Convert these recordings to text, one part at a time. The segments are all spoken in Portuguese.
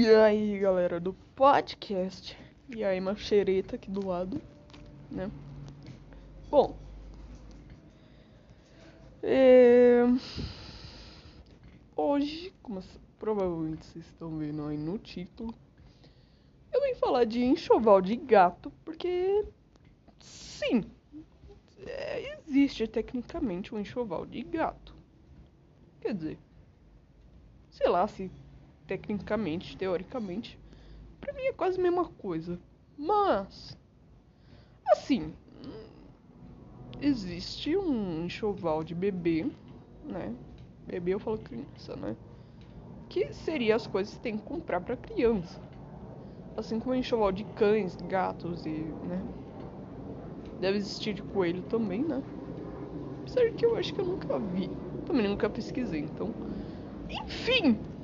E aí, galera do podcast. E aí, uma xereta aqui do lado, né? Bom. É... Hoje, como provavelmente vocês estão vendo aí no título, eu vim falar de enxoval de gato, porque sim, é, existe tecnicamente um enxoval de gato. Quer dizer, sei lá se tecnicamente, teoricamente, pra mim é quase a mesma coisa. Mas, assim, existe um enxoval de bebê, né? Bebê eu falo criança, né? Que seria as coisas que tem que comprar para criança. Assim como enxoval de cães, gatos e, né? Deve existir de coelho também, né? Apesar que eu acho que eu nunca vi. Também nunca pesquisei, então. Enfim!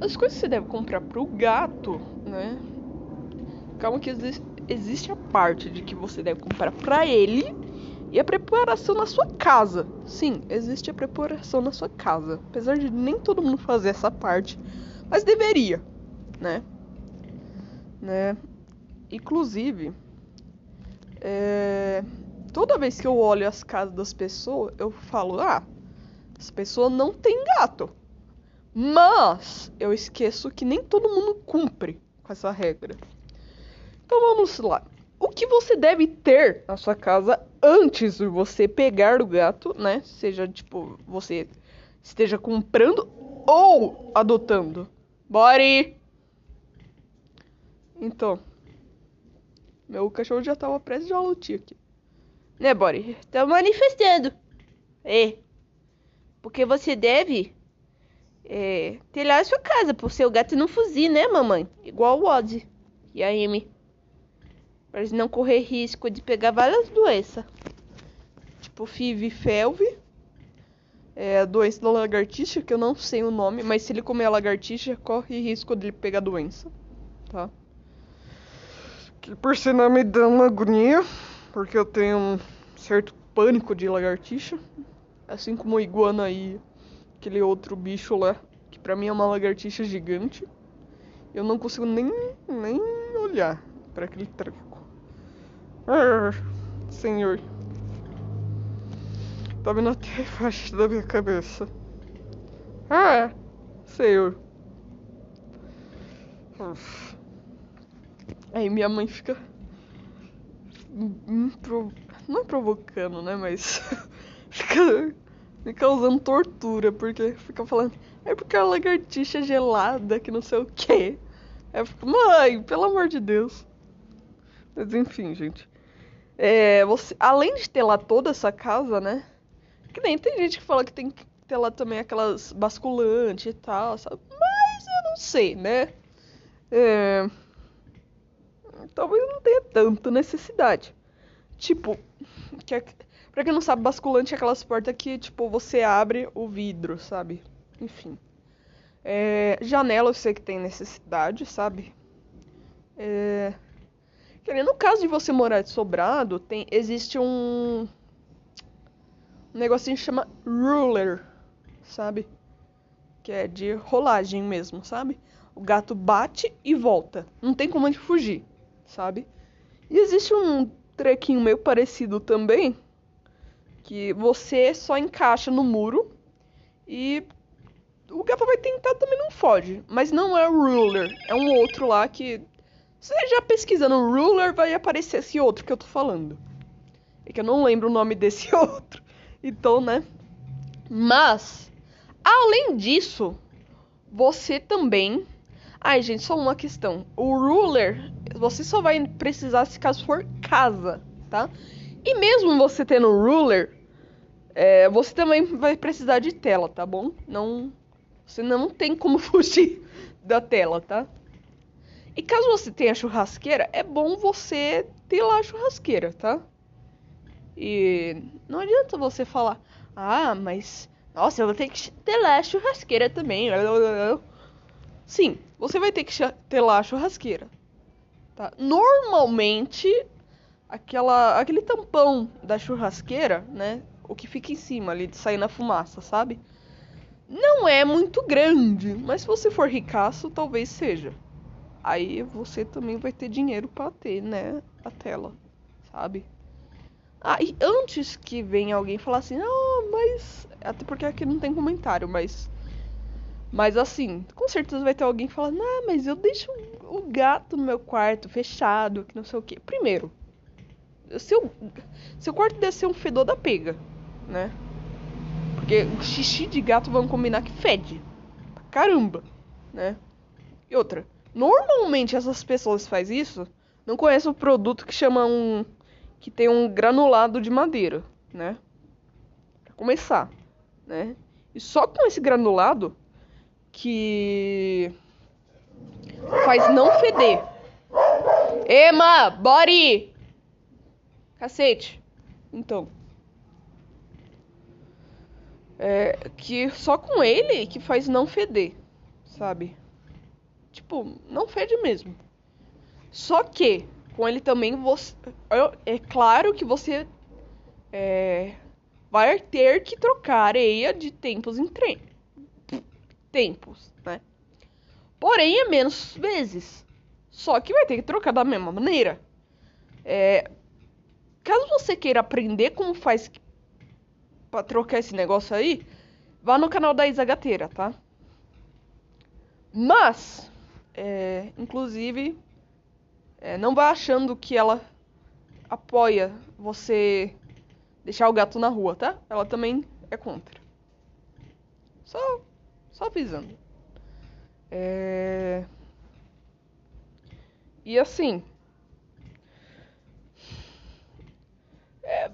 As coisas que você deve comprar pro gato, né? Calma que exi existe a parte de que você deve comprar para ele e a preparação na sua casa. Sim, existe a preparação na sua casa. Apesar de nem todo mundo fazer essa parte, mas deveria, né? Né? Inclusive, é... toda vez que eu olho as casas das pessoas, eu falo: ah, essa pessoa não tem gato. Mas eu esqueço que nem todo mundo cumpre com essa regra. Então vamos lá. O que você deve ter na sua casa antes de você pegar o gato, né? Seja tipo você esteja comprando ou adotando. Bora! Então, meu cachorro já tava prestes a lutir aqui. Né, Bori? Tá manifestando. É. Porque você deve é, telhar a sua casa pro seu gato não fugir, né, mamãe? Igual o Ozzy e a Amy. Pra eles não correr risco de pegar várias doenças. Tipo FIV felve. É a doença da lagartixa, que eu não sei o nome, mas se ele comer a lagartixa, corre risco de ele pegar doença. Tá? Que por sinal me dá uma agonia, porque eu tenho um certo pânico de lagartixa. Assim como iguana e aquele outro bicho lá, que pra mim é uma lagartixa gigante. Eu não consigo nem, nem olhar para aquele treco. Ah, senhor. Tá vendo até embaixo da minha cabeça. Ah, senhor. Aí minha mãe fica. Não provocando, né? Mas. fica me causando tortura, porque fica falando, é porque a lagartixa gelada, que não sei o quê. Fico, mãe, pelo amor de Deus. Mas enfim, gente. É, você, além de ter lá toda essa casa, né? Que nem tem gente que fala que tem que ter lá também aquelas basculantes e tal, sabe? Mas eu não sei, né? É, talvez não tenha tanta necessidade. Tipo, que Pra quem não sabe, basculante é aquelas portas que, tipo, você abre o vidro, sabe? Enfim. É, janela eu sei que tem necessidade, sabe? É, no caso de você morar de sobrado, tem, existe um, um negocinho que chama ruler, sabe? Que é de rolagem mesmo, sabe? O gato bate e volta. Não tem como ele fugir, sabe? E existe um trequinho meio parecido também, que você só encaixa no muro e o gato vai tentar também não foge. Mas não é o Ruler, é um outro lá que. Você já pesquisando Ruler vai aparecer esse outro que eu tô falando. É que eu não lembro o nome desse outro. Então, né? Mas, além disso, você também. Ai, gente, só uma questão. O ruler, você só vai precisar se caso for casa, tá? E mesmo você tendo ruler, é, você também vai precisar de tela, tá bom? Não, você não tem como fugir da tela, tá? E caso você tenha churrasqueira, é bom você ter lá a churrasqueira, tá? E não adianta você falar, ah, mas nossa, eu vou ter que ter lá a churrasqueira também. Sim, você vai ter que ter lá a churrasqueira. Tá? Normalmente aquela, aquele tampão da churrasqueira, né? O que fica em cima ali, de sair na fumaça, sabe? não é muito grande, mas se você for ricaço, talvez seja. Aí você também vai ter dinheiro para ter, né, a tela, sabe? Ah, e antes que venha alguém falar assim, ah, mas. Até porque aqui não tem comentário, mas. Mas assim, com certeza vai ter alguém falando, ah, mas eu deixo o gato no meu quarto fechado, que não sei o quê. Primeiro, seu, seu quarto deve ser um fedor da pega, né? Porque o xixi de gato vamos combinar que fede. Caramba, né? E outra, normalmente essas pessoas fazem isso não conhecem o produto que chama um que tem um granulado de madeira, né? Pra começar, né? E só com esse granulado que faz não feder. Ema, body! Cacete. Então. É, que só com ele que faz não feder, sabe? Tipo, não fede mesmo. Só que com ele também você. É claro que você é, vai ter que trocar areia de tempos em tre... tempos, né? Porém, é menos vezes. Só que vai ter que trocar da mesma maneira. É, caso você queira aprender como faz para trocar esse negócio aí, vá no canal da Isa Gateira, tá? Mas, é, inclusive, é, não vá achando que ela apoia você deixar o gato na rua, tá? Ela também é contra. Só, só avisando. É... E assim. É...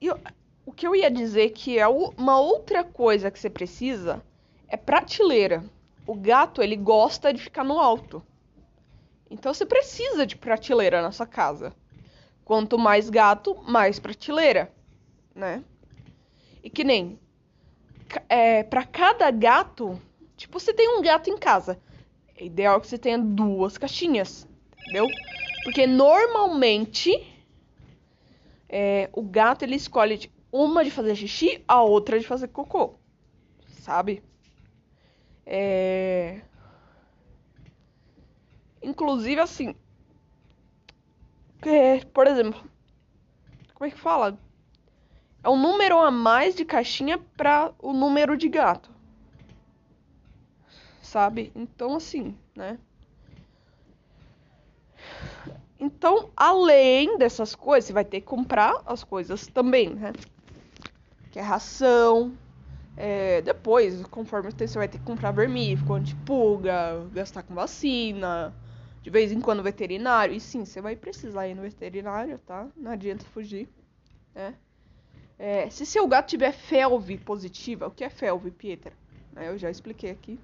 Eu... O que eu ia dizer que é uma outra coisa que você precisa é prateleira. O gato, ele gosta de ficar no alto. Então você precisa de prateleira na sua casa. Quanto mais gato, mais prateleira, né? E que nem é, para cada gato, tipo, você tem um gato em casa. É ideal que você tenha duas caixinhas, entendeu? Porque normalmente é, o gato ele escolhe uma de fazer xixi, a outra de fazer cocô, sabe? É... Inclusive, assim. É, por exemplo. Como é que fala? É um número a mais de caixinha para o número de gato. Sabe? Então, assim, né? Então, além dessas coisas, você vai ter que comprar as coisas também, né? Que é ração. É, depois, conforme o tempo, você vai ter que comprar vermífugo, antipulga, gastar com vacina, de vez em quando veterinário. E sim, você vai precisar ir no veterinário, tá? Não adianta fugir, né? É, se seu gato tiver felve positiva, o que é felve, Pietra? É, eu já expliquei aqui.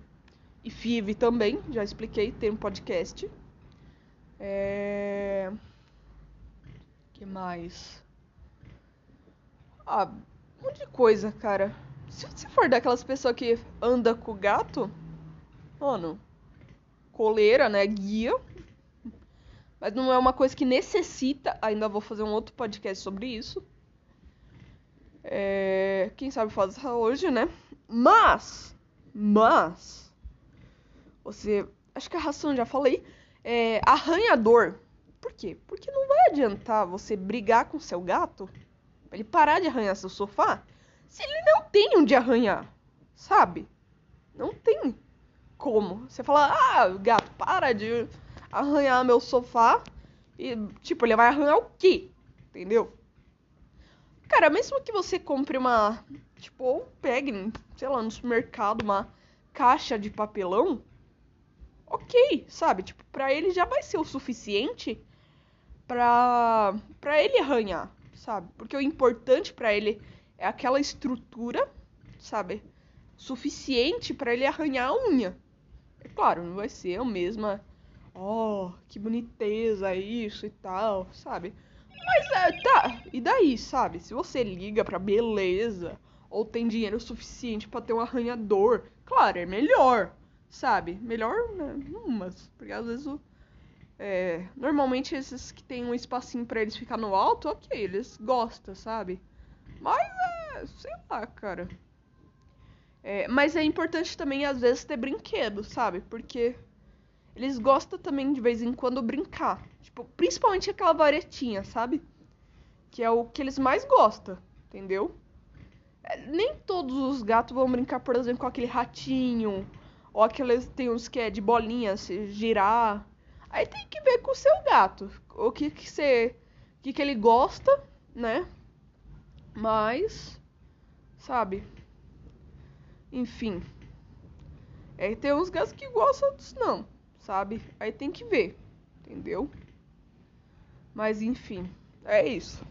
E FIV também, já expliquei, tem um podcast. É... mais? Ah, um monte de coisa, cara. Se você for daquelas pessoas que anda com gato, mano, coleira, né? Guia. Mas não é uma coisa que necessita. Ainda vou fazer um outro podcast sobre isso. É, quem sabe fazer hoje, né? Mas, mas, você, acho que a ração já falei, é, arranhador. Por quê? Porque não vai adiantar você brigar com seu gato pra ele parar de arranhar seu sofá se ele não tem onde arranhar, sabe? Não tem como. Você fala, ah, gato, para de arranhar meu sofá. E, tipo, ele vai arranhar o quê? Entendeu? Cara, mesmo que você compre uma. Tipo, ou pegue, sei lá, no supermercado, uma caixa de papelão. Ok, sabe? Tipo, pra ele já vai ser o suficiente pra, pra ele arranhar, sabe? Porque o importante para ele é aquela estrutura, sabe? Suficiente para ele arranhar a unha. É claro, não vai ser a mesma. Oh, que boniteza isso e tal, sabe? Mas é, tá. E daí, sabe? Se você liga pra beleza ou tem dinheiro suficiente para ter um arranhador, claro, é melhor, sabe? Melhor né, umas. Porque às vezes o. É, normalmente esses que tem um espacinho para eles ficar no alto, ok, eles gostam, sabe? Mas é, sei lá, cara. É, mas é importante também, às vezes, ter brinquedo, sabe? Porque eles gostam também, de vez em quando, brincar. Tipo, principalmente aquela varetinha, sabe? Que é o que eles mais gostam, entendeu? É, nem todos os gatos vão brincar, por exemplo, com aquele ratinho. Ou aqueles. Tem uns que é de bolinha, se girar. Aí tem que ver com o seu gato. O que que você. O que, que ele gosta, né? Mas. Sabe? Enfim. É, tem uns gatos que gostam, outros não, sabe? Aí tem que ver, entendeu? Mas enfim, é isso.